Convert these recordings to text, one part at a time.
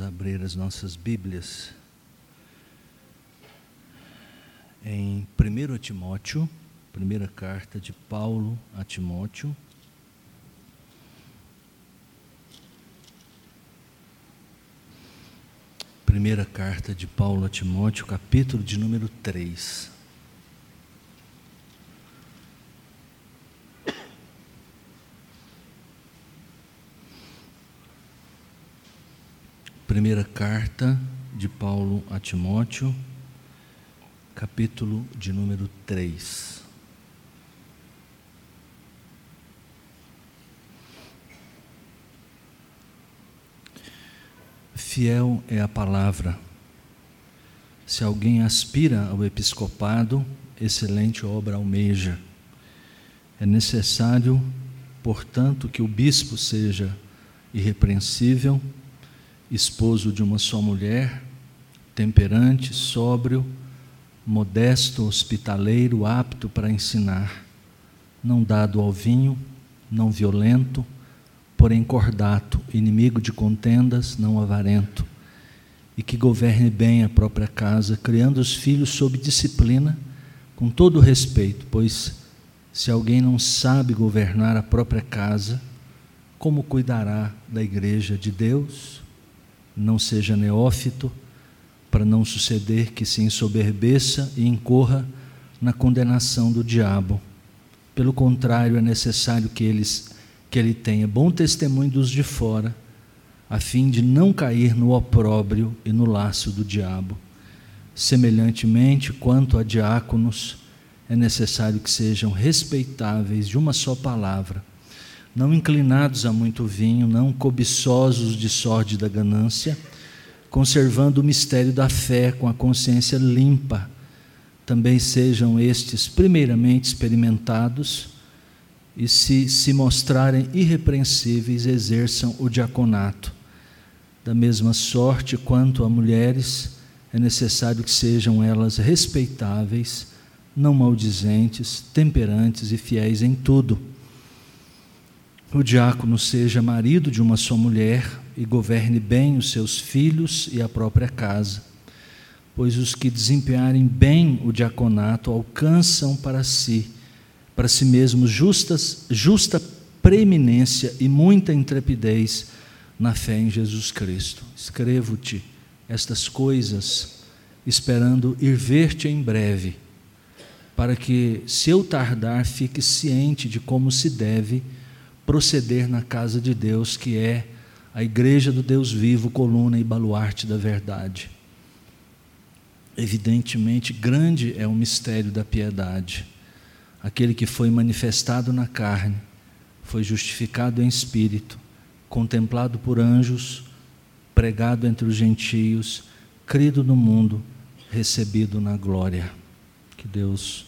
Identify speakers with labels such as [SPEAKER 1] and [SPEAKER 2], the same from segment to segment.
[SPEAKER 1] abrir as nossas Bíblias em 1 Timóteo, primeira carta de Paulo a Timóteo. Primeira carta de Paulo a Timóteo, capítulo de número 3. Primeira carta de Paulo a Timóteo, capítulo de número 3. Fiel é a palavra. Se alguém aspira ao episcopado, excelente obra almeja. É necessário, portanto, que o bispo seja irrepreensível, esposo de uma só mulher, temperante, sóbrio, modesto, hospitaleiro, apto para ensinar, não dado ao vinho, não violento, porém cordato, inimigo de contendas, não avarento, e que governe bem a própria casa, criando os filhos sob disciplina, com todo respeito, pois se alguém não sabe governar a própria casa, como cuidará da igreja de Deus? Não seja neófito, para não suceder que se ensoberbeça e incorra na condenação do diabo. Pelo contrário, é necessário que, eles, que ele tenha bom testemunho dos de fora, a fim de não cair no opróbrio e no laço do diabo. Semelhantemente, quanto a diáconos, é necessário que sejam respeitáveis de uma só palavra não inclinados a muito vinho, não cobiçosos de sórdida ganância, conservando o mistério da fé com a consciência limpa. Também sejam estes primeiramente experimentados e se se mostrarem irrepreensíveis, exerçam o diaconato. Da mesma sorte quanto a mulheres, é necessário que sejam elas respeitáveis, não maldizentes, temperantes e fiéis em tudo o diácono seja marido de uma só mulher e governe bem os seus filhos e a própria casa, pois os que desempenharem bem o diaconato alcançam para si, para si mesmos justas, justa preeminência e muita intrepidez na fé em Jesus Cristo. Escrevo-te estas coisas, esperando ir ver-te em breve, para que, se eu tardar, fique ciente de como se deve proceder na casa de Deus, que é a igreja do Deus vivo, coluna e baluarte da verdade. Evidentemente, grande é o mistério da piedade. Aquele que foi manifestado na carne, foi justificado em espírito, contemplado por anjos, pregado entre os gentios, crido no mundo, recebido na glória. Que Deus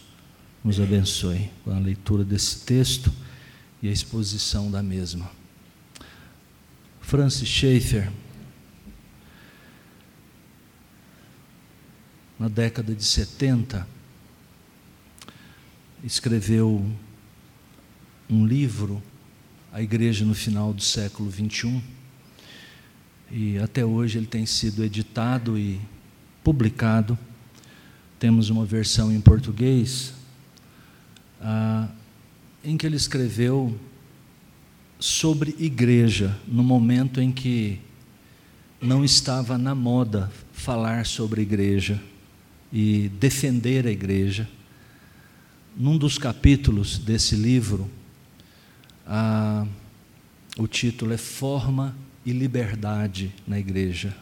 [SPEAKER 1] nos abençoe com a leitura desse texto e a exposição da mesma. Francis Schaeffer, na década de 70, escreveu um livro, A Igreja no Final do século XXI, e até hoje ele tem sido editado e publicado. Temos uma versão em português. Ah, em que ele escreveu sobre igreja, no momento em que não estava na moda falar sobre igreja e defender a igreja. Num dos capítulos desse livro, a, o título é Forma e Liberdade na Igreja.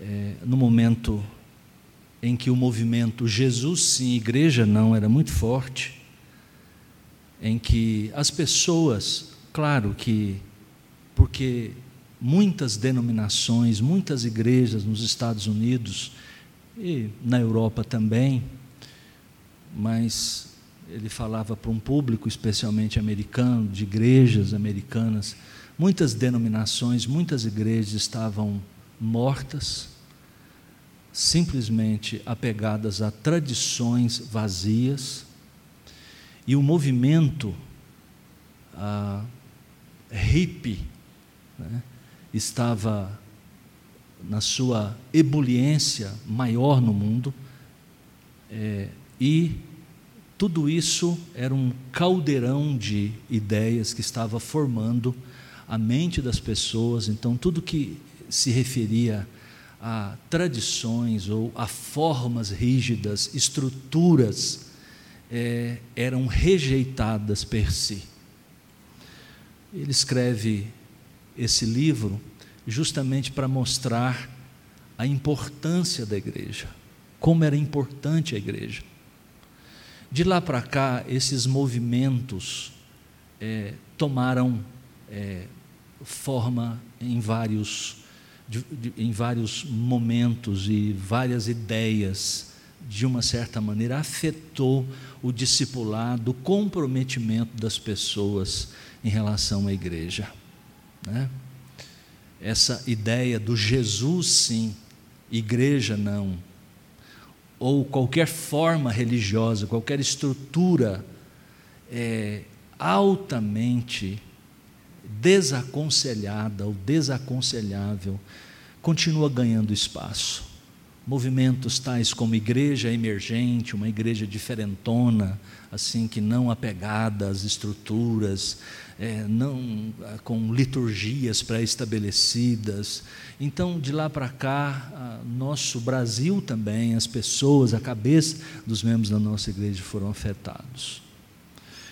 [SPEAKER 1] É, no momento em que o movimento Jesus sim, igreja não era muito forte, em que as pessoas, claro que, porque muitas denominações, muitas igrejas nos Estados Unidos e na Europa também, mas ele falava para um público especialmente americano, de igrejas americanas, muitas denominações, muitas igrejas estavam mortas, simplesmente apegadas a tradições vazias, e o movimento ah, hippie, né, estava na sua ebuliência maior no mundo, é, e tudo isso era um caldeirão de ideias que estava formando a mente das pessoas, então tudo que se referia a tradições ou a formas rígidas, estruturas, é, eram rejeitadas per si. Ele escreve esse livro justamente para mostrar a importância da igreja, como era importante a igreja. De lá para cá, esses movimentos é, tomaram é, forma em vários, de, de, em vários momentos e várias ideias, de uma certa maneira, afetou o discipulado, o comprometimento das pessoas em relação à igreja. Né? Essa ideia do Jesus sim, igreja não, ou qualquer forma religiosa, qualquer estrutura é, altamente desaconselhada ou desaconselhável, continua ganhando espaço. Movimentos tais como igreja emergente, uma igreja diferentona, assim que não apegada às estruturas, é, não com liturgias pré-estabelecidas. Então, de lá para cá, nosso Brasil também, as pessoas, a cabeça dos membros da nossa igreja foram afetados.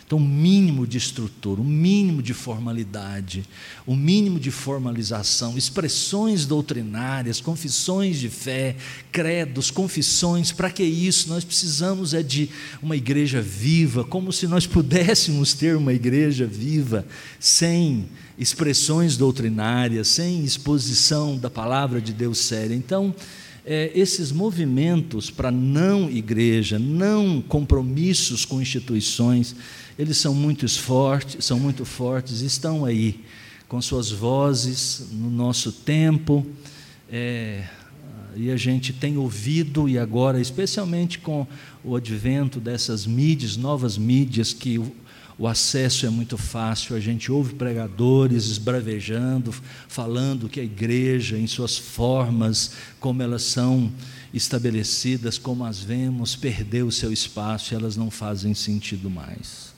[SPEAKER 1] Então, o mínimo de estrutura, o mínimo de formalidade, o mínimo de formalização, expressões doutrinárias, confissões de fé, credos, confissões, para que isso? Nós precisamos é de uma igreja viva, como se nós pudéssemos ter uma igreja viva sem expressões doutrinárias, sem exposição da palavra de Deus séria. Então, é, esses movimentos para não igreja, não compromissos com instituições, eles são muito fortes, são muito fortes, estão aí com suas vozes no nosso tempo, é, e a gente tem ouvido, e agora, especialmente com o advento dessas mídias, novas mídias, que o, o acesso é muito fácil, a gente ouve pregadores esbravejando, falando que a igreja, em suas formas, como elas são estabelecidas, como as vemos, perdeu o seu espaço elas não fazem sentido mais.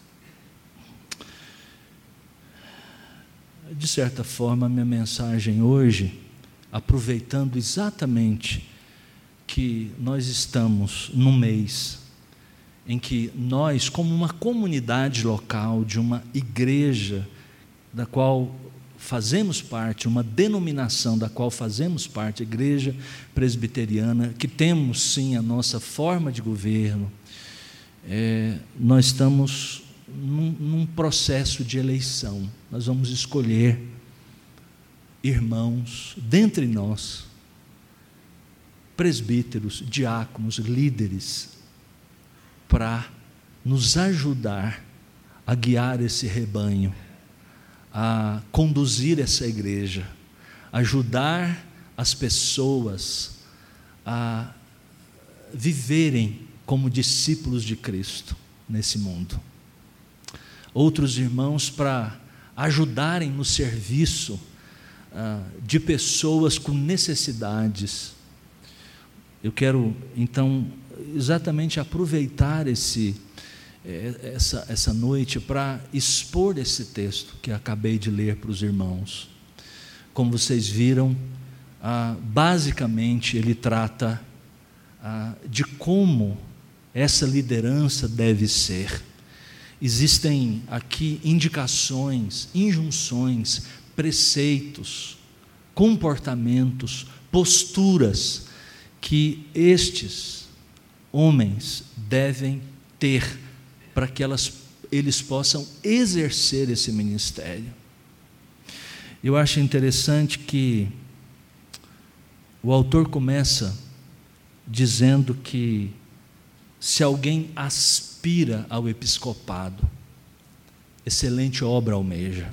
[SPEAKER 1] De certa forma, minha mensagem hoje, aproveitando exatamente que nós estamos num mês em que nós, como uma comunidade local, de uma igreja da qual fazemos parte, uma denominação da qual fazemos parte, a igreja presbiteriana, que temos sim a nossa forma de governo, é, nós estamos num, num processo de eleição. Nós vamos escolher irmãos dentre nós, presbíteros, diáconos, líderes, para nos ajudar a guiar esse rebanho, a conduzir essa igreja, ajudar as pessoas a viverem como discípulos de Cristo nesse mundo outros irmãos para ajudarem no serviço ah, de pessoas com necessidades. Eu quero, então, exatamente aproveitar esse, eh, essa, essa noite para expor esse texto que acabei de ler para os irmãos. Como vocês viram, ah, basicamente ele trata ah, de como essa liderança deve ser existem aqui indicações, injunções, preceitos, comportamentos, posturas que estes homens devem ter para que elas, eles possam exercer esse ministério. Eu acho interessante que o autor começa dizendo que se alguém aspira aspira ao episcopado. Excelente obra almeja.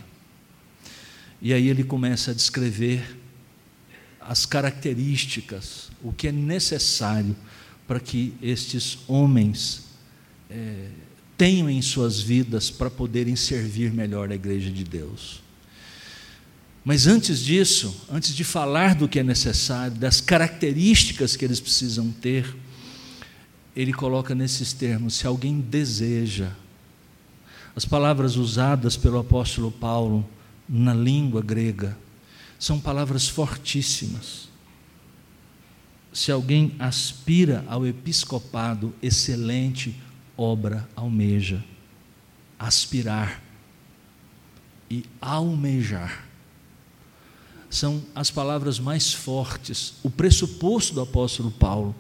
[SPEAKER 1] E aí ele começa a descrever as características, o que é necessário para que estes homens é, tenham em suas vidas para poderem servir melhor a igreja de Deus. Mas antes disso, antes de falar do que é necessário, das características que eles precisam ter, ele coloca nesses termos: se alguém deseja. As palavras usadas pelo apóstolo Paulo na língua grega são palavras fortíssimas. Se alguém aspira ao episcopado, excelente obra almeja. Aspirar e almejar são as palavras mais fortes, o pressuposto do apóstolo Paulo.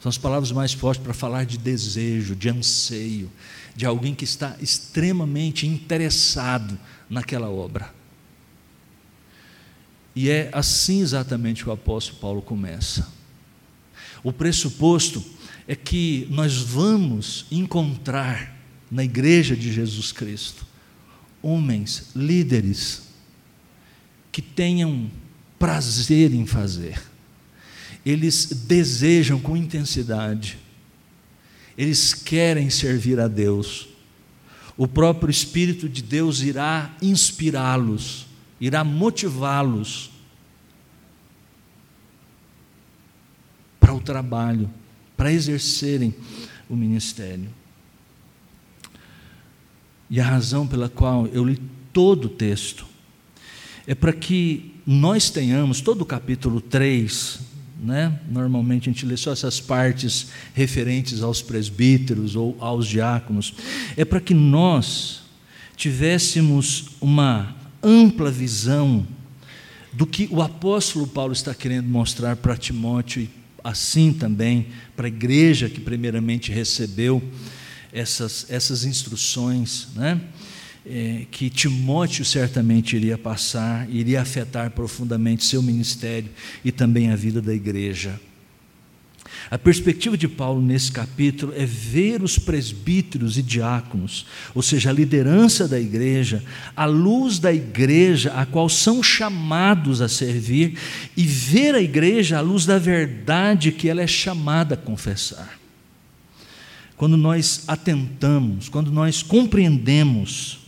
[SPEAKER 1] São as palavras mais fortes para falar de desejo, de anseio, de alguém que está extremamente interessado naquela obra. E é assim exatamente que o apóstolo Paulo começa. O pressuposto é que nós vamos encontrar na igreja de Jesus Cristo homens, líderes, que tenham prazer em fazer, eles desejam com intensidade, eles querem servir a Deus. O próprio Espírito de Deus irá inspirá-los, irá motivá-los para o trabalho, para exercerem o ministério. E a razão pela qual eu li todo o texto é para que nós tenhamos, todo o capítulo 3, né? normalmente a gente lê só essas partes referentes aos presbíteros ou aos diáconos, é para que nós tivéssemos uma ampla visão do que o apóstolo Paulo está querendo mostrar para Timóteo e assim também para a igreja que primeiramente recebeu essas, essas instruções, né? É, que Timóteo certamente iria passar, iria afetar profundamente seu ministério e também a vida da igreja. A perspectiva de Paulo nesse capítulo é ver os presbíteros e diáconos, ou seja, a liderança da igreja, a luz da igreja a qual são chamados a servir, e ver a igreja à luz da verdade que ela é chamada a confessar. Quando nós atentamos, quando nós compreendemos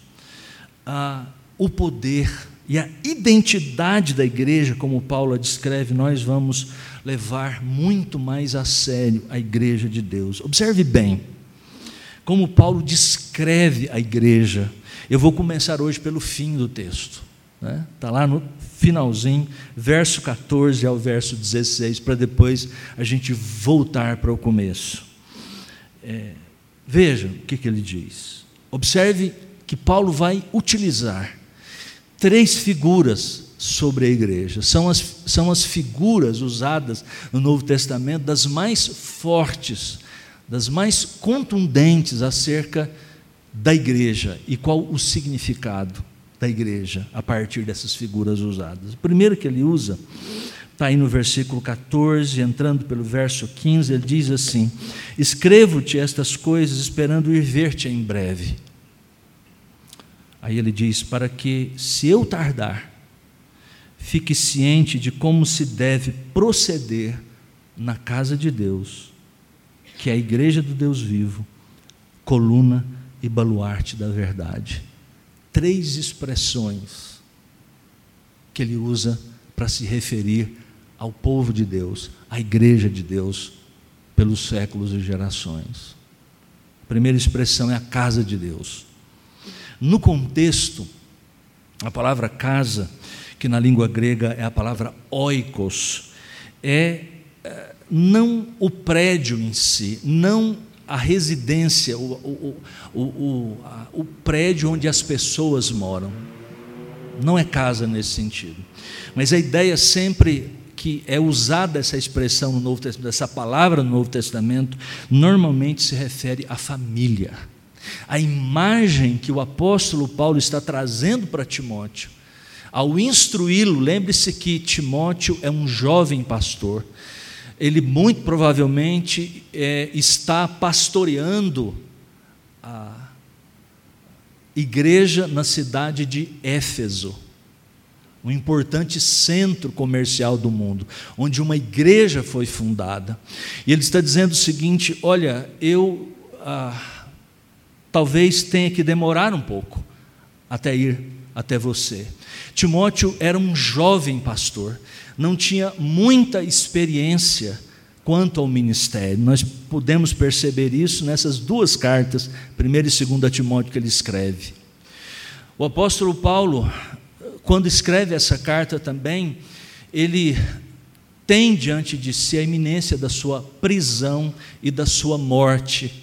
[SPEAKER 1] ah, o poder e a identidade da igreja, como Paulo descreve, nós vamos levar muito mais a sério a igreja de Deus. Observe bem como Paulo descreve a igreja. Eu vou começar hoje pelo fim do texto. Está né? Tá lá no finalzinho, verso 14 ao verso 16, para depois a gente voltar para o começo. É, veja o que, que ele diz. Observe que Paulo vai utilizar três figuras sobre a igreja. São as, são as figuras usadas no Novo Testamento das mais fortes, das mais contundentes acerca da igreja e qual o significado da igreja a partir dessas figuras usadas. O primeiro que ele usa está aí no versículo 14, entrando pelo verso 15, ele diz assim: Escrevo-te estas coisas esperando ir ver-te em breve. Aí ele diz: para que, se eu tardar, fique ciente de como se deve proceder na casa de Deus, que é a igreja do Deus vivo, coluna e baluarte da verdade. Três expressões que ele usa para se referir ao povo de Deus, à igreja de Deus, pelos séculos e gerações. A primeira expressão é a casa de Deus. No contexto, a palavra casa, que na língua grega é a palavra oikos, é, é não o prédio em si, não a residência, o, o, o, o prédio onde as pessoas moram. Não é casa nesse sentido. Mas a ideia sempre que é usada essa expressão no Novo Testamento, essa palavra no Novo Testamento, normalmente se refere à família a imagem que o apóstolo Paulo está trazendo para Timóteo, ao instruí-lo, lembre-se que Timóteo é um jovem pastor, ele muito provavelmente é, está pastoreando a igreja na cidade de Éfeso, um importante centro comercial do mundo, onde uma igreja foi fundada. E ele está dizendo o seguinte: olha, eu. Ah, talvez tenha que demorar um pouco até ir até você. Timóteo era um jovem pastor, não tinha muita experiência quanto ao ministério. Nós podemos perceber isso nessas duas cartas, 1 e 2 Timóteo, que ele escreve. O apóstolo Paulo, quando escreve essa carta também, ele tem diante de si a iminência da sua prisão e da sua morte.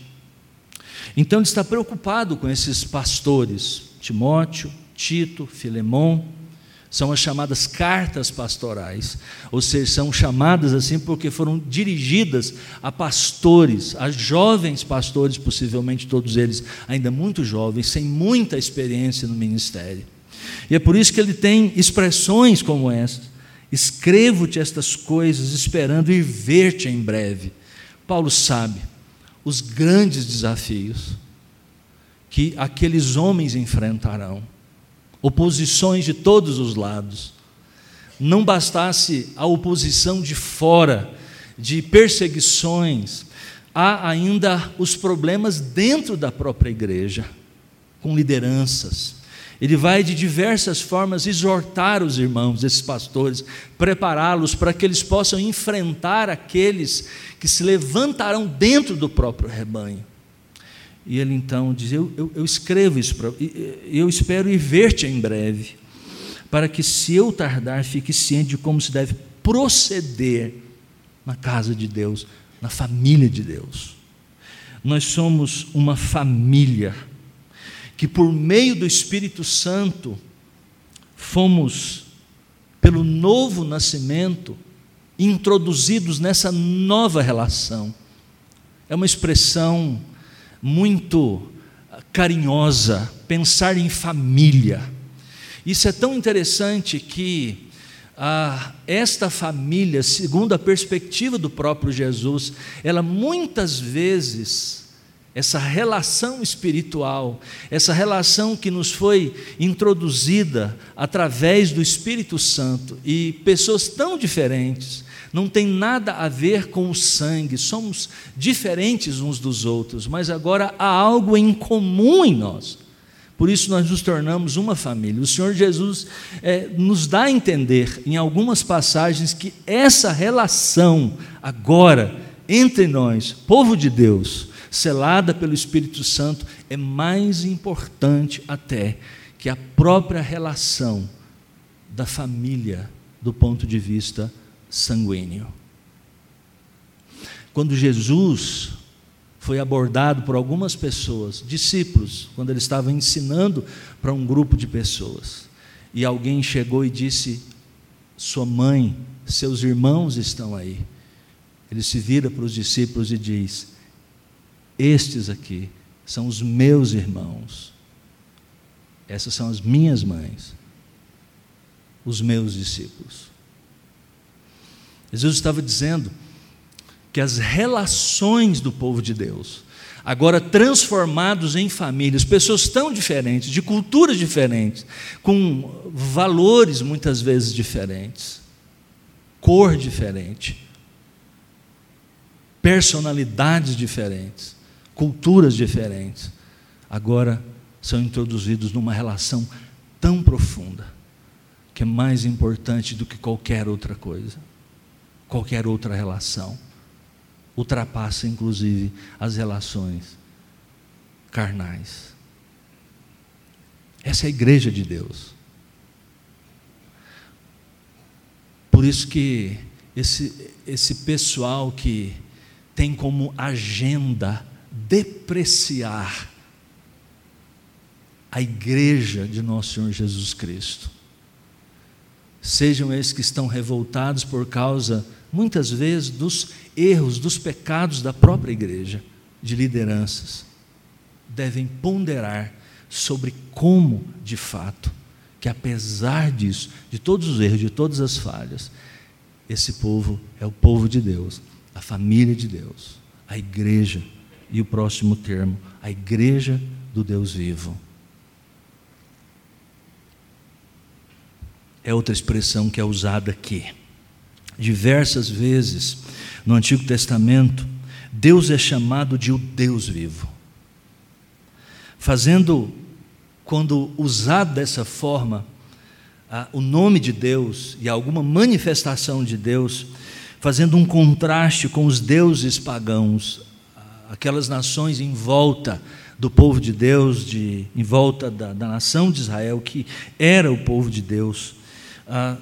[SPEAKER 1] Então ele está preocupado com esses pastores, Timóteo, Tito, Filemão, são as chamadas cartas pastorais, ou seja, são chamadas assim porque foram dirigidas a pastores, a jovens pastores, possivelmente todos eles ainda muito jovens, sem muita experiência no ministério. E é por isso que ele tem expressões como essa: Escrevo-te estas coisas, esperando ir ver-te em breve. Paulo sabe os grandes desafios que aqueles homens enfrentarão oposições de todos os lados. Não bastasse a oposição de fora, de perseguições, há ainda os problemas dentro da própria igreja, com lideranças. Ele vai de diversas formas exortar os irmãos, esses pastores, prepará-los para que eles possam enfrentar aqueles que se levantarão dentro do próprio rebanho. E ele então diz: Eu, eu, eu escrevo isso para. Eu espero ir ver-te em breve, para que, se eu tardar, fique ciente de como se deve proceder na casa de Deus, na família de Deus. Nós somos uma família que, por meio do Espírito Santo, fomos, pelo novo nascimento, introduzidos nessa nova relação. É uma expressão muito carinhosa, pensar em família. Isso é tão interessante que ah, esta família, segundo a perspectiva do próprio Jesus, ela muitas vezes, essa relação espiritual, essa relação que nos foi introduzida através do Espírito Santo e pessoas tão diferentes, não tem nada a ver com o sangue, somos diferentes uns dos outros, mas agora há algo em comum em nós. Por isso nós nos tornamos uma família. O Senhor Jesus é, nos dá a entender em algumas passagens que essa relação agora entre nós, povo de Deus, selada pelo Espírito Santo, é mais importante até que a própria relação da família do ponto de vista sanguíneo. Quando Jesus foi abordado por algumas pessoas, discípulos, quando ele estava ensinando para um grupo de pessoas, e alguém chegou e disse: Sua mãe, seus irmãos estão aí. Ele se vira para os discípulos e diz: Estes aqui são os meus irmãos, essas são as minhas mães, os meus discípulos. Jesus estava dizendo que as relações do povo de Deus, agora transformados em famílias, pessoas tão diferentes, de culturas diferentes, com valores muitas vezes diferentes, cor diferente, personalidades diferentes, culturas diferentes, agora são introduzidos numa relação tão profunda, que é mais importante do que qualquer outra coisa qualquer outra relação. Ultrapassa, inclusive, as relações carnais. Essa é a igreja de Deus. Por isso que esse, esse pessoal que tem como agenda depreciar a igreja de nosso Senhor Jesus Cristo. Sejam esses que estão revoltados por causa muitas vezes, dos erros, dos pecados da própria igreja, de lideranças, devem ponderar sobre como, de fato, que apesar disso, de todos os erros, de todas as falhas, esse povo é o povo de Deus, a família de Deus, a igreja, e o próximo termo, a igreja do Deus vivo. É outra expressão que é usada aqui diversas vezes no Antigo Testamento, Deus é chamado de o Deus vivo, fazendo quando usado dessa forma, o nome de Deus e alguma manifestação de Deus, fazendo um contraste com os deuses pagãos, aquelas nações em volta do povo de Deus, de, em volta da, da nação de Israel, que era o povo de Deus, ah,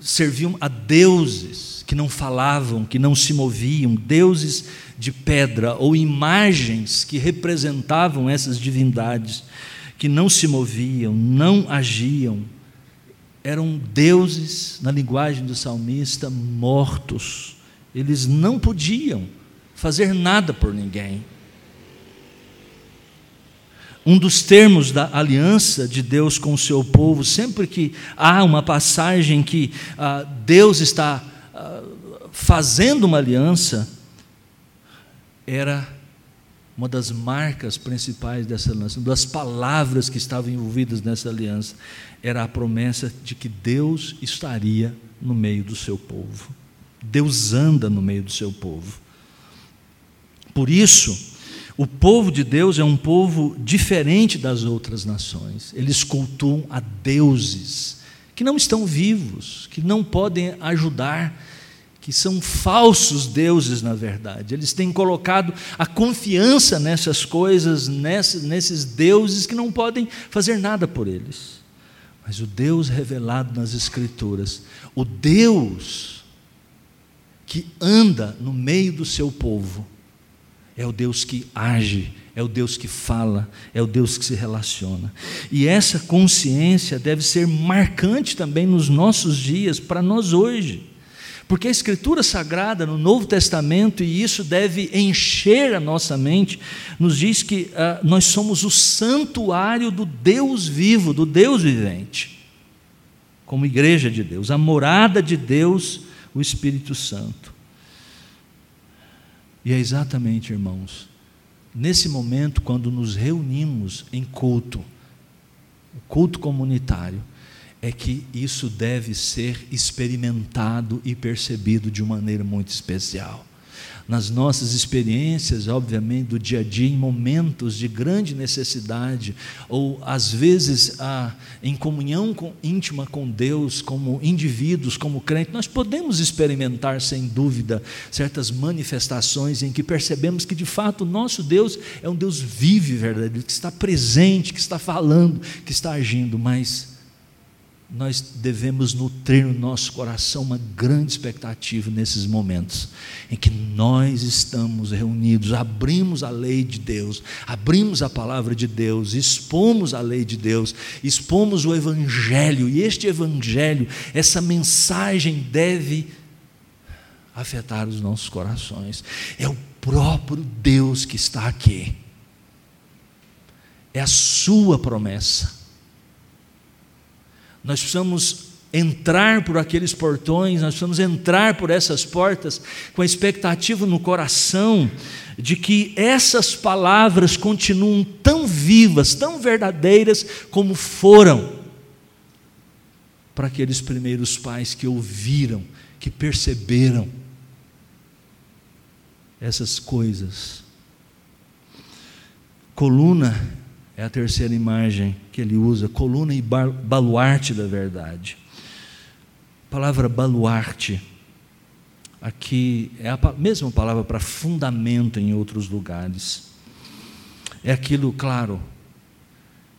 [SPEAKER 1] serviam a deuses que não falavam, que não se moviam, deuses de pedra ou imagens que representavam essas divindades, que não se moviam, não agiam, eram deuses, na linguagem do salmista, mortos. Eles não podiam fazer nada por ninguém. Um dos termos da aliança de Deus com o seu povo, sempre que há uma passagem que ah, Deus está ah, fazendo uma aliança, era uma das marcas principais dessa aliança, uma das palavras que estavam envolvidas nessa aliança, era a promessa de que Deus estaria no meio do seu povo. Deus anda no meio do seu povo. Por isso, o povo de Deus é um povo diferente das outras nações. Eles cultuam a deuses que não estão vivos, que não podem ajudar, que são falsos deuses, na verdade. Eles têm colocado a confiança nessas coisas, nesses deuses que não podem fazer nada por eles. Mas o Deus revelado nas Escrituras, o Deus que anda no meio do seu povo, é o Deus que age, é o Deus que fala, é o Deus que se relaciona. E essa consciência deve ser marcante também nos nossos dias, para nós hoje. Porque a Escritura Sagrada no Novo Testamento, e isso deve encher a nossa mente, nos diz que uh, nós somos o santuário do Deus vivo, do Deus vivente, como igreja de Deus, a morada de Deus, o Espírito Santo. E é exatamente, irmãos, nesse momento, quando nos reunimos em culto, o culto comunitário, é que isso deve ser experimentado e percebido de maneira muito especial. Nas nossas experiências, obviamente, do dia a dia, em momentos de grande necessidade, ou às vezes em comunhão com, íntima com Deus, como indivíduos, como crentes, nós podemos experimentar, sem dúvida, certas manifestações em que percebemos que de fato o nosso Deus é um Deus vivo verdadeiro, que está presente, que está falando, que está agindo, mas nós devemos nutrir no nosso coração uma grande expectativa nesses momentos em que nós estamos reunidos, abrimos a lei de Deus, abrimos a palavra de Deus, expomos a lei de Deus, expomos o Evangelho, e este Evangelho, essa mensagem deve afetar os nossos corações. É o próprio Deus que está aqui, é a Sua promessa nós precisamos entrar por aqueles portões, nós precisamos entrar por essas portas com a expectativa no coração de que essas palavras continuam tão vivas, tão verdadeiras como foram para aqueles primeiros pais que ouviram, que perceberam essas coisas. Coluna é a terceira imagem que ele usa, coluna e baluarte da verdade. A palavra baluarte, aqui é a mesma palavra para fundamento em outros lugares. É aquilo, claro,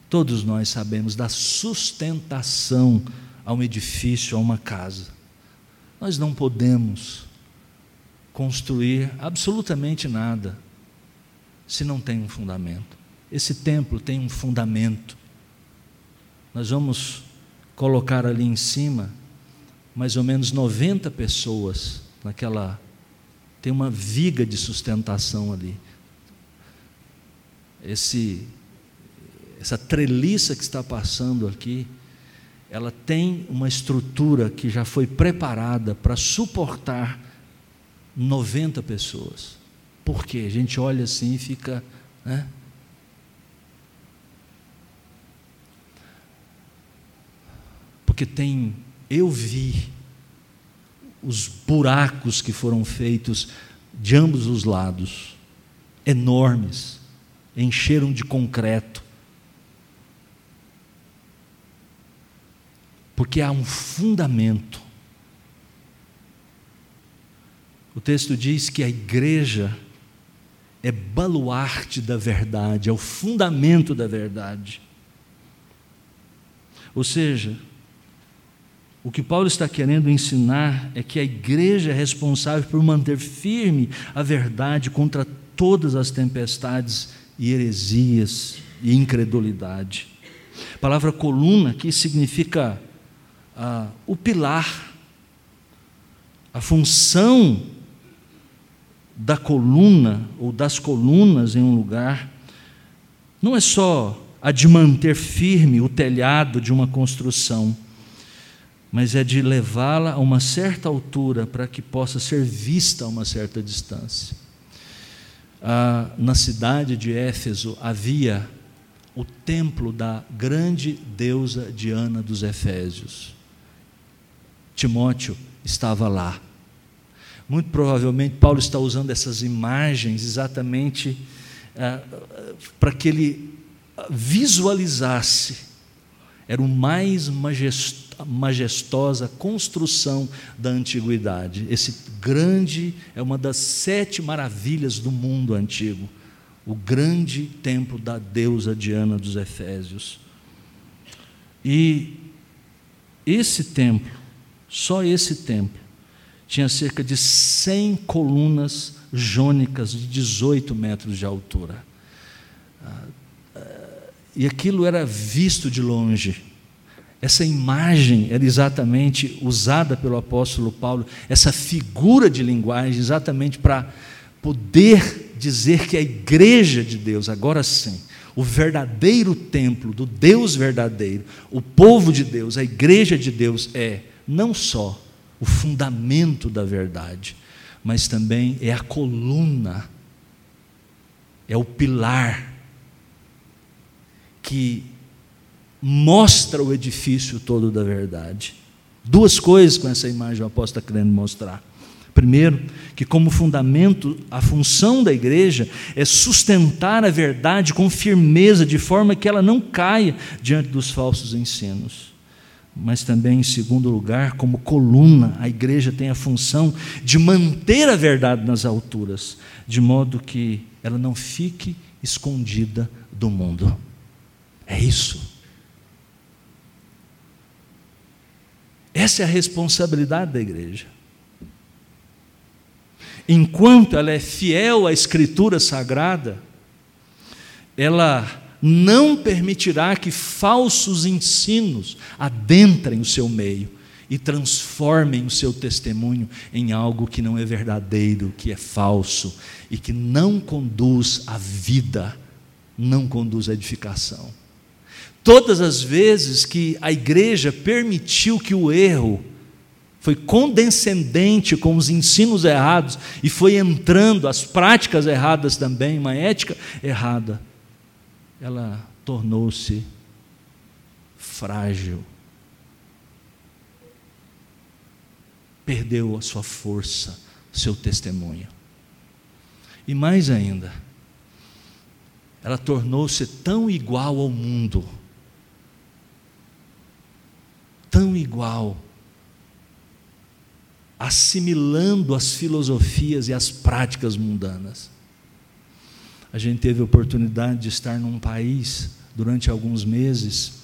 [SPEAKER 1] todos nós sabemos, da sustentação a um edifício, a uma casa. Nós não podemos construir absolutamente nada se não tem um fundamento. Esse templo tem um fundamento. Nós vamos colocar ali em cima mais ou menos 90 pessoas naquela tem uma viga de sustentação ali. Esse essa treliça que está passando aqui, ela tem uma estrutura que já foi preparada para suportar 90 pessoas. Por quê? A gente olha assim e fica, né? Porque tem, eu vi os buracos que foram feitos de ambos os lados, enormes, encheram de concreto. porque há um fundamento. O texto diz que a igreja é baluarte da verdade, é o fundamento da verdade. Ou seja, o que Paulo está querendo ensinar é que a igreja é responsável por manter firme a verdade contra todas as tempestades e heresias e incredulidade. A palavra coluna aqui significa ah, o pilar, a função da coluna ou das colunas em um lugar não é só a de manter firme o telhado de uma construção, mas é de levá-la a uma certa altura para que possa ser vista a uma certa distância. Ah, na cidade de Éfeso havia o templo da grande deusa Diana dos Efésios. Timóteo estava lá. Muito provavelmente Paulo está usando essas imagens exatamente ah, para que ele visualizasse. Era o mais majestosa construção da antiguidade. Esse grande é uma das sete maravilhas do mundo antigo, o grande templo da deusa Diana dos Efésios. E esse templo, só esse templo, tinha cerca de 100 colunas jônicas de 18 metros de altura. E aquilo era visto de longe. Essa imagem era exatamente usada pelo apóstolo Paulo, essa figura de linguagem, exatamente para poder dizer que a igreja de Deus, agora sim, o verdadeiro templo do Deus verdadeiro, o povo de Deus, a igreja de Deus é não só o fundamento da verdade, mas também é a coluna, é o pilar que mostra o edifício todo da verdade. Duas coisas com essa imagem o apóstolo está querendo mostrar. Primeiro, que como fundamento, a função da igreja é sustentar a verdade com firmeza, de forma que ela não caia diante dos falsos ensinos. Mas também, em segundo lugar, como coluna, a igreja tem a função de manter a verdade nas alturas, de modo que ela não fique escondida do mundo. É isso. Essa é a responsabilidade da igreja. Enquanto ela é fiel à Escritura Sagrada, ela não permitirá que falsos ensinos adentrem o seu meio e transformem o seu testemunho em algo que não é verdadeiro, que é falso e que não conduz à vida, não conduz à edificação. Todas as vezes que a igreja permitiu que o erro foi condescendente com os ensinos errados e foi entrando as práticas erradas também, uma ética errada, ela tornou-se frágil. Perdeu a sua força, seu testemunho. E mais ainda, ela tornou-se tão igual ao mundo tão igual, assimilando as filosofias e as práticas mundanas. A gente teve a oportunidade de estar num país durante alguns meses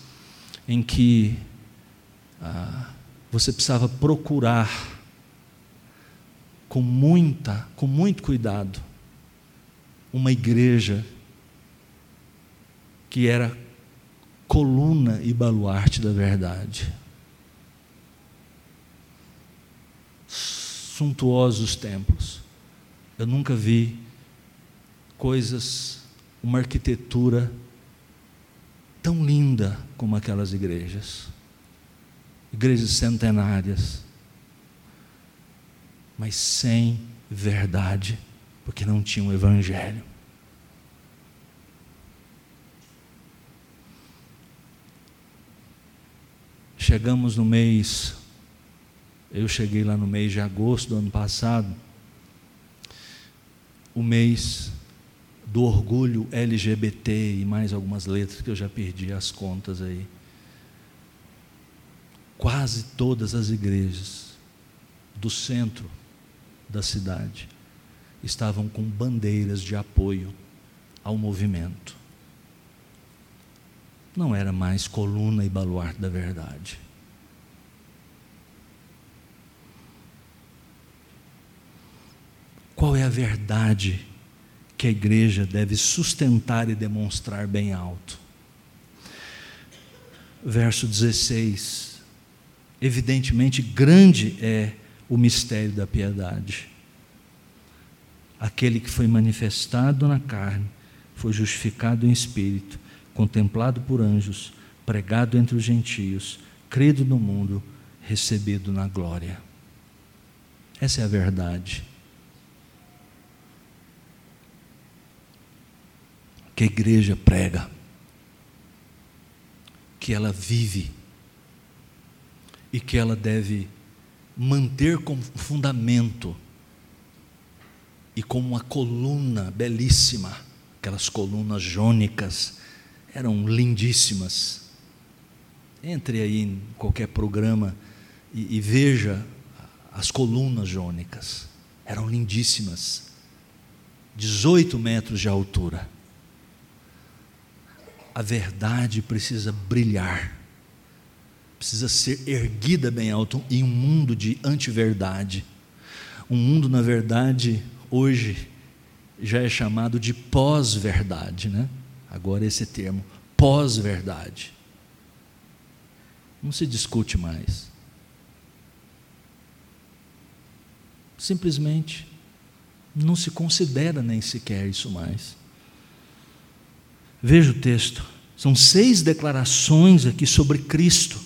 [SPEAKER 1] em que ah, você precisava procurar com muita, com muito cuidado, uma igreja que era coluna e baluarte da verdade. Suntuosos templos. Eu nunca vi coisas, uma arquitetura tão linda como aquelas igrejas. Igrejas centenárias, mas sem verdade, porque não tinha um evangelho. Chegamos no mês eu cheguei lá no mês de agosto do ano passado, o mês do orgulho LGBT e mais algumas letras que eu já perdi as contas aí. quase todas as igrejas do centro da cidade estavam com bandeiras de apoio ao movimento. Não era mais coluna e baluarte da verdade. Qual é a verdade que a igreja deve sustentar e demonstrar bem alto? Verso 16. Evidentemente, grande é o mistério da piedade. Aquele que foi manifestado na carne, foi justificado em espírito, contemplado por anjos, pregado entre os gentios, crido no mundo, recebido na glória. Essa é a verdade. Que a igreja prega, que ela vive e que ela deve manter como fundamento e como uma coluna belíssima, aquelas colunas jônicas eram lindíssimas. Entre aí em qualquer programa e, e veja as colunas jônicas, eram lindíssimas, 18 metros de altura a verdade precisa brilhar, precisa ser erguida bem alto em um mundo de antiverdade. Um mundo, na verdade, hoje já é chamado de pós-verdade, né? Agora esse termo, pós-verdade. Não se discute mais. Simplesmente não se considera nem sequer isso mais. Veja o texto. São seis declarações aqui sobre Cristo.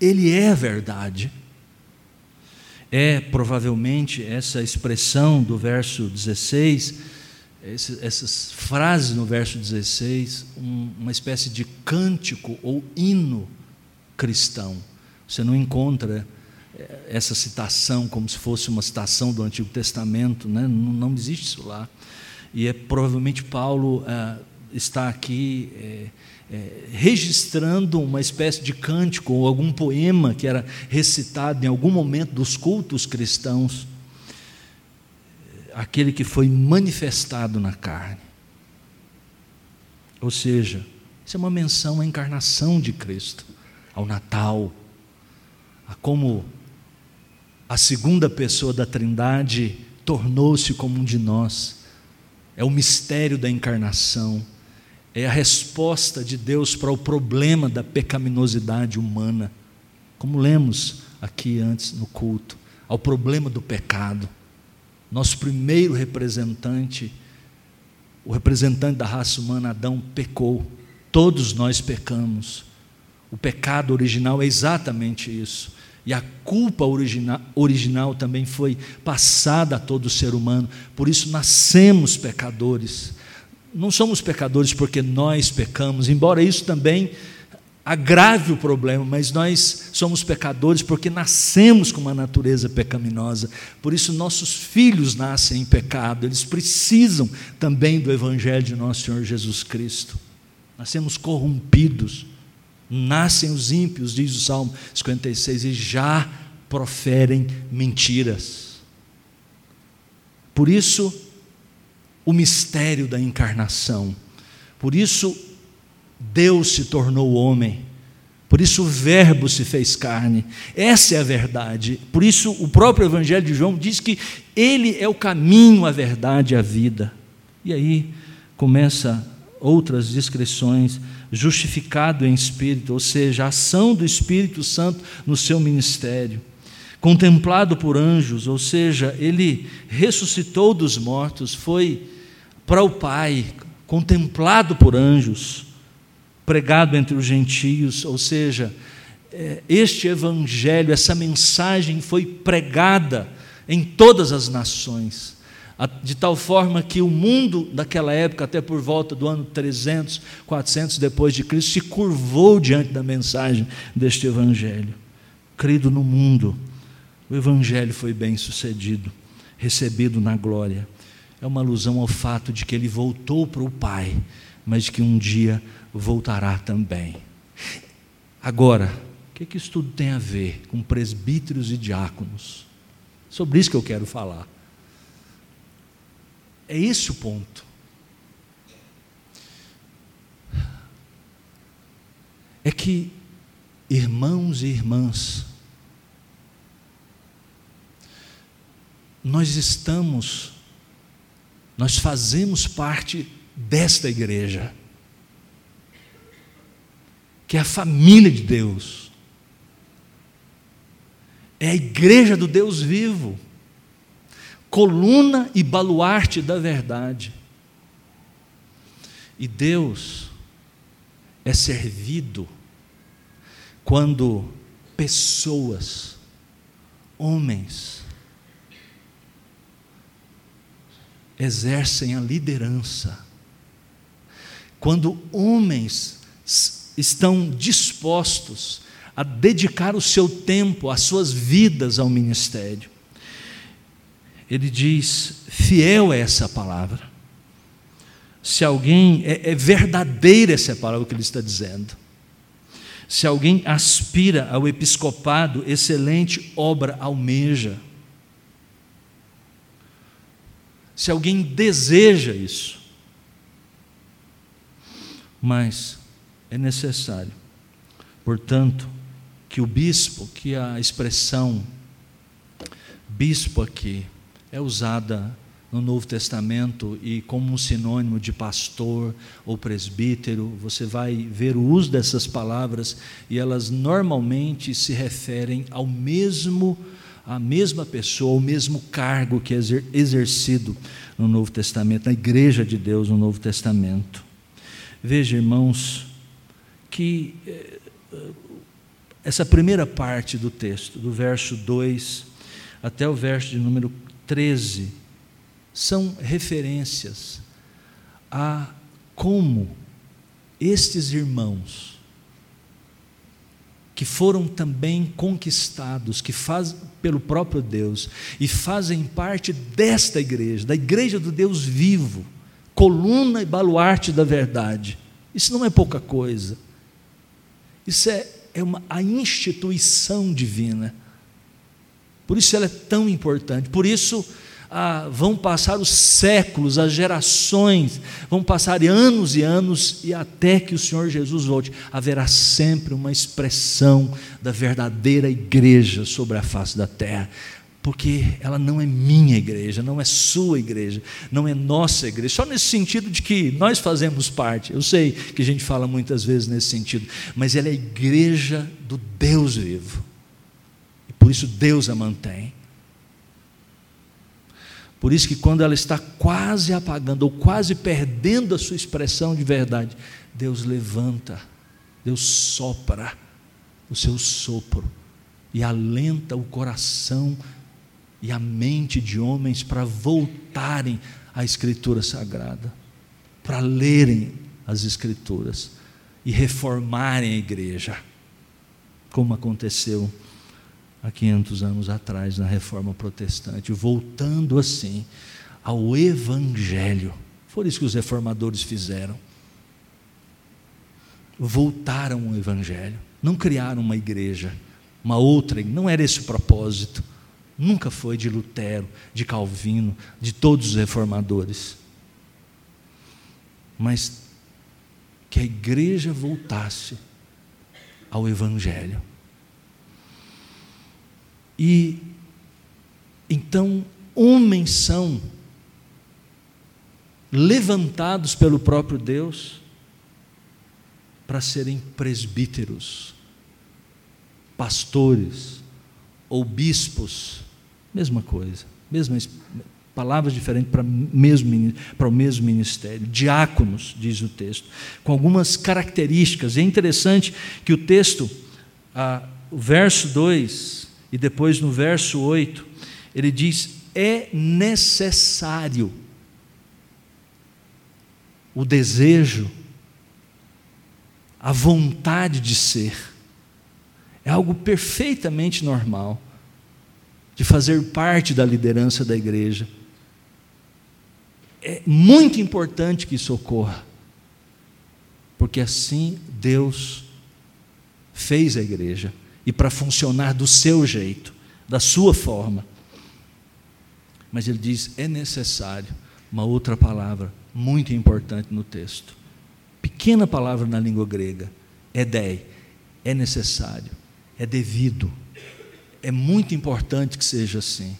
[SPEAKER 1] Ele é verdade. É provavelmente essa expressão do verso 16, essas frases no verso 16, uma espécie de cântico ou hino cristão. Você não encontra eh, essa citação como se fosse uma citação do Antigo Testamento, né? não, não existe isso lá. E é provavelmente Paulo ah, está aqui é, é, registrando uma espécie de cântico ou algum poema que era recitado em algum momento dos cultos cristãos, aquele que foi manifestado na carne. Ou seja, isso é uma menção à encarnação de Cristo, ao Natal, a como a segunda pessoa da Trindade tornou-se como um de nós. É o mistério da encarnação é a resposta de Deus para o problema da pecaminosidade humana, como lemos aqui antes no culto, ao problema do pecado. Nosso primeiro representante, o representante da raça humana, Adão, pecou. Todos nós pecamos. O pecado original é exatamente isso. E a culpa original, original também foi passada a todo ser humano. Por isso nascemos pecadores não somos pecadores porque nós pecamos, embora isso também agrave o problema, mas nós somos pecadores porque nascemos com uma natureza pecaminosa. Por isso nossos filhos nascem em pecado, eles precisam também do evangelho de nosso Senhor Jesus Cristo. Nascemos corrompidos. Nascem os ímpios, diz o Salmo 56, e já proferem mentiras. Por isso, o mistério da encarnação. Por isso, Deus se tornou homem. Por isso, o Verbo se fez carne. Essa é a verdade. Por isso, o próprio Evangelho de João diz que Ele é o caminho, a verdade e a vida. E aí começa outras descrições, justificado em espírito, ou seja, a ação do Espírito Santo no seu ministério contemplado por anjos, ou seja, ele ressuscitou dos mortos, foi para o Pai, contemplado por anjos, pregado entre os gentios, ou seja, é, este evangelho, essa mensagem foi pregada em todas as nações, de tal forma que o mundo daquela época, até por volta do ano 300, 400 depois de Cristo, se curvou diante da mensagem deste evangelho. Crido no mundo, o evangelho foi bem sucedido, recebido na glória é uma alusão ao fato de que ele voltou para o Pai, mas que um dia voltará também. Agora, que, que isso tudo tem a ver com presbíteros e diáconos? Sobre isso que eu quero falar. É esse o ponto. É que, irmãos e irmãs, nós estamos, nós fazemos parte desta igreja, que é a família de Deus é a igreja do Deus vivo, coluna e baluarte da verdade. E Deus é servido quando pessoas, homens, exercem a liderança, quando homens estão dispostos a dedicar o seu tempo, as suas vidas ao ministério. Ele diz: fiel é essa palavra. Se alguém, é, é verdadeira essa palavra que ele está dizendo. Se alguém aspira ao episcopado, excelente obra almeja. Se alguém deseja isso, mas é necessário, portanto, que o bispo, que a expressão bispo aqui é usada no Novo Testamento e como um sinônimo de pastor ou presbítero, você vai ver o uso dessas palavras e elas normalmente se referem ao mesmo a mesma pessoa, o mesmo cargo que é exercido no Novo Testamento, na igreja de Deus no Novo Testamento. Veja, irmãos, que eh, essa primeira parte do texto, do verso 2 até o verso de número 13, são referências a como estes irmãos, que foram também conquistados, que fazem pelo próprio Deus e fazem parte desta igreja, da igreja do Deus vivo, coluna e baluarte da verdade. Isso não é pouca coisa. Isso é é uma, a instituição divina. Por isso ela é tão importante. Por isso ah, vão passar os séculos, as gerações, vão passar anos e anos, e até que o Senhor Jesus volte, haverá sempre uma expressão da verdadeira igreja sobre a face da terra porque ela não é minha igreja, não é sua igreja, não é nossa igreja, só nesse sentido de que nós fazemos parte. Eu sei que a gente fala muitas vezes nesse sentido, mas ela é a igreja do Deus vivo, e por isso Deus a mantém. Por isso que quando ela está quase apagando ou quase perdendo a sua expressão de verdade, Deus levanta, Deus sopra o seu sopro e alenta o coração e a mente de homens para voltarem à Escritura Sagrada, para lerem as Escrituras e reformarem a igreja, como aconteceu há 500 anos atrás na Reforma Protestante, voltando assim ao Evangelho. Foi isso que os reformadores fizeram. Voltaram ao Evangelho, não criaram uma igreja, uma outra, não era esse o propósito Nunca foi de Lutero, de Calvino, de todos os reformadores. Mas que a igreja voltasse ao Evangelho. E então homens são levantados pelo próprio Deus para serem presbíteros, pastores ou bispos Mesma coisa, mesmas palavras diferentes para, mesmo, para o mesmo ministério. Diáconos, diz o texto, com algumas características. é interessante que o texto, ah, o verso 2 e depois no verso 8, ele diz: é necessário o desejo, a vontade de ser. É algo perfeitamente normal de fazer parte da liderança da igreja. É muito importante que isso ocorra, porque assim Deus fez a igreja e para funcionar do seu jeito, da sua forma. Mas ele diz: é necessário uma outra palavra muito importante no texto. Pequena palavra na língua grega, edei. É necessário, é devido. É muito importante que seja assim.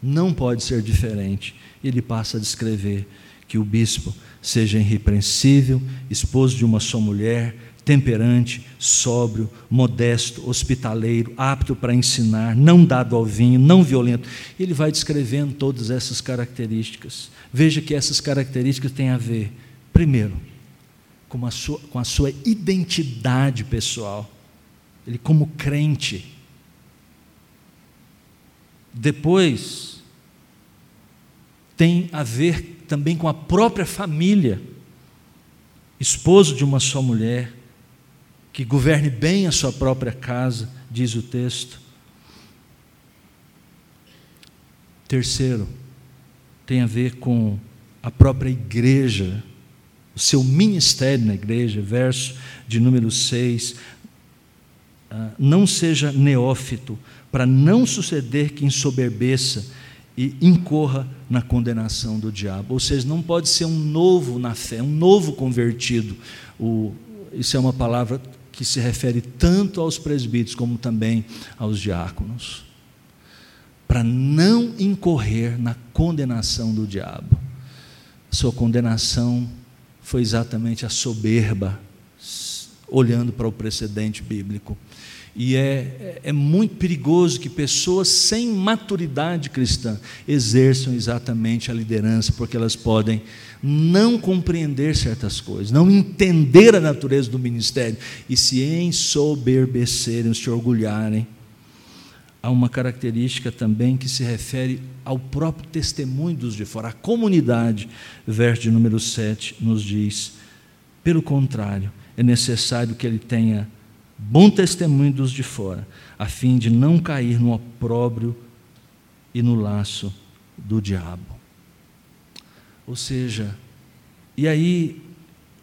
[SPEAKER 1] Não pode ser diferente. Ele passa a descrever que o bispo seja irrepreensível, esposo de uma só mulher, temperante, sóbrio, modesto, hospitaleiro, apto para ensinar, não dado ao vinho, não violento. Ele vai descrevendo todas essas características. Veja que essas características têm a ver, primeiro, com a sua, com a sua identidade pessoal. Ele, como crente. Depois, tem a ver também com a própria família. Esposo de uma só mulher, que governe bem a sua própria casa, diz o texto. Terceiro, tem a ver com a própria igreja, o seu ministério na igreja, verso de número 6. Ah, não seja neófito, para não suceder que ensoberbeça e incorra na condenação do diabo. Ou seja, não pode ser um novo na fé, um novo convertido. O, isso é uma palavra que se refere tanto aos presbíteros como também aos diáconos. Para não incorrer na condenação do diabo. Sua condenação foi exatamente a soberba, olhando para o precedente bíblico. E é, é, muito perigoso que pessoas sem maturidade cristã exerçam exatamente a liderança, porque elas podem não compreender certas coisas, não entender a natureza do ministério e se ensoberbecerem, se orgulharem. Há uma característica também que se refere ao próprio testemunho dos de fora. A comunidade, verso de número 7, nos diz: pelo contrário, é necessário que ele tenha bom testemunho dos de fora, a fim de não cair no opróbrio e no laço do diabo. Ou seja, e aí,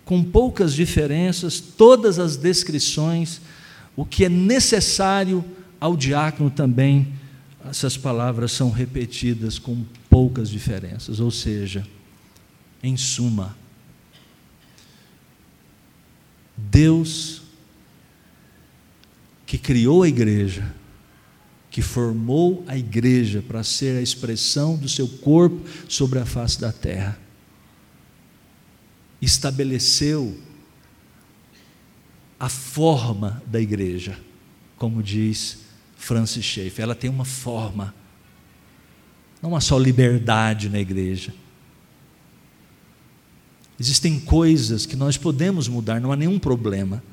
[SPEAKER 1] com poucas diferenças, todas as descrições, o que é necessário ao diácono também, essas palavras são repetidas com poucas diferenças. Ou seja, em suma, Deus que criou a igreja, que formou a igreja para ser a expressão do seu corpo sobre a face da terra, estabeleceu a forma da igreja, como diz Francis Schaeffer, ela tem uma forma, não há só liberdade na igreja. Existem coisas que nós podemos mudar, não há nenhum problema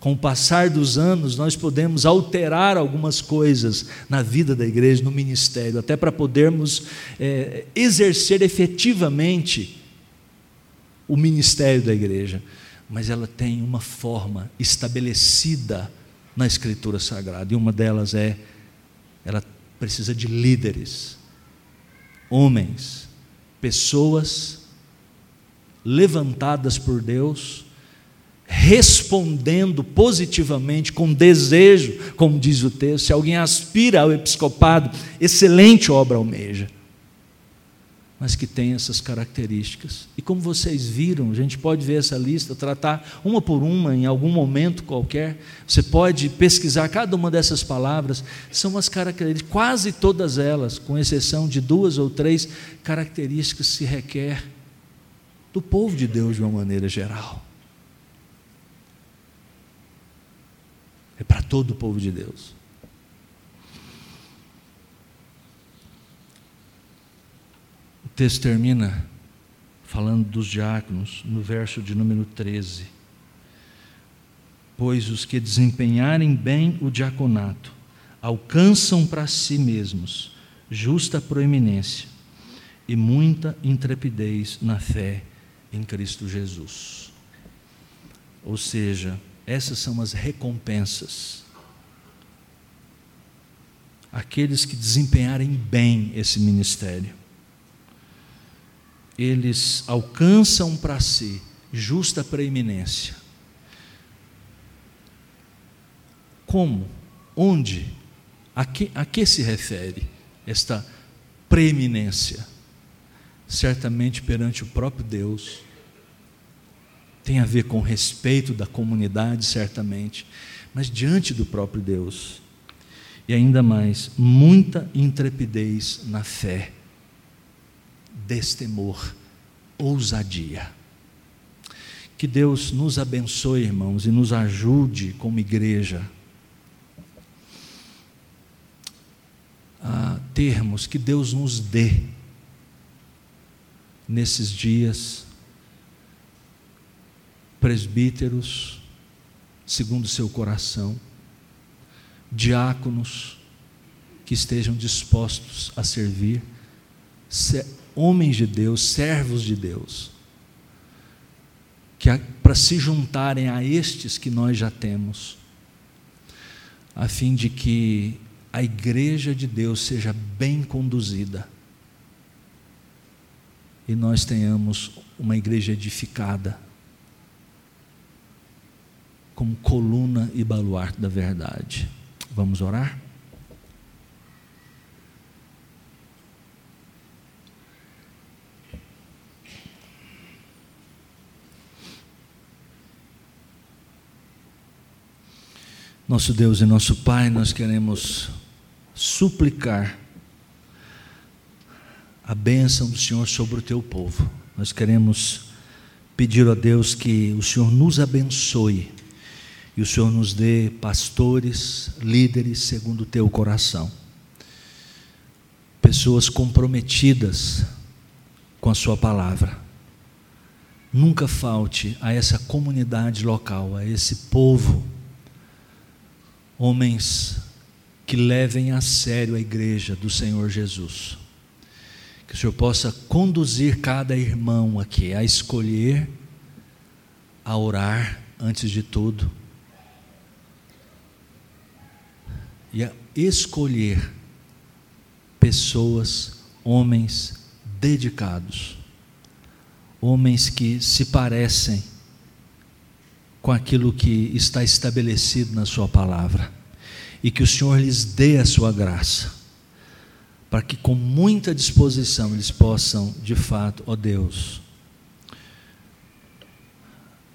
[SPEAKER 1] com o passar dos anos, nós podemos alterar algumas coisas na vida da igreja, no ministério, até para podermos é, exercer efetivamente o ministério da igreja. Mas ela tem uma forma estabelecida na Escritura Sagrada, e uma delas é: ela precisa de líderes, homens, pessoas levantadas por Deus respondendo positivamente, com desejo, como diz o texto. Se alguém aspira ao episcopado, excelente obra almeja. Mas que tem essas características. E como vocês viram, a gente pode ver essa lista, tratar uma por uma em algum momento qualquer. Você pode pesquisar cada uma dessas palavras. São as características, quase todas elas, com exceção de duas ou três características, se requer do povo de Deus de uma maneira geral. É para todo o povo de Deus. O texto termina falando dos diáconos, no verso de número 13. Pois os que desempenharem bem o diaconato alcançam para si mesmos justa proeminência e muita intrepidez na fé em Cristo Jesus. Ou seja, essas são as recompensas. Aqueles que desempenharem bem esse ministério, eles alcançam para si justa preeminência. Como? Onde? A que, a que se refere esta preeminência? Certamente perante o próprio Deus. Tem a ver com respeito da comunidade, certamente, mas diante do próprio Deus. E ainda mais, muita intrepidez na fé, destemor, ousadia. Que Deus nos abençoe, irmãos, e nos ajude como igreja a termos, que Deus nos dê nesses dias presbíteros, segundo seu coração, diáconos que estejam dispostos a servir, homens de Deus, servos de Deus, que para se juntarem a estes que nós já temos, a fim de que a igreja de Deus seja bem conduzida e nós tenhamos uma igreja edificada como coluna e baluarte da verdade. Vamos orar? Nosso Deus e nosso Pai, nós queremos suplicar a bênção do Senhor sobre o teu povo. Nós queremos pedir a Deus que o Senhor nos abençoe e o Senhor nos dê pastores, líderes segundo o teu coração. Pessoas comprometidas com a Sua palavra. Nunca falte a essa comunidade local, a esse povo homens que levem a sério a igreja do Senhor Jesus. Que o Senhor possa conduzir cada irmão aqui a escolher, a orar antes de tudo, e a escolher pessoas, homens dedicados, homens que se parecem com aquilo que está estabelecido na Sua palavra. E que o Senhor lhes dê a sua graça, para que com muita disposição eles possam, de fato, ó Deus,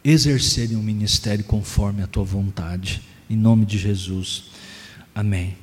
[SPEAKER 1] exercerem um ministério conforme a tua vontade. Em nome de Jesus. Amém.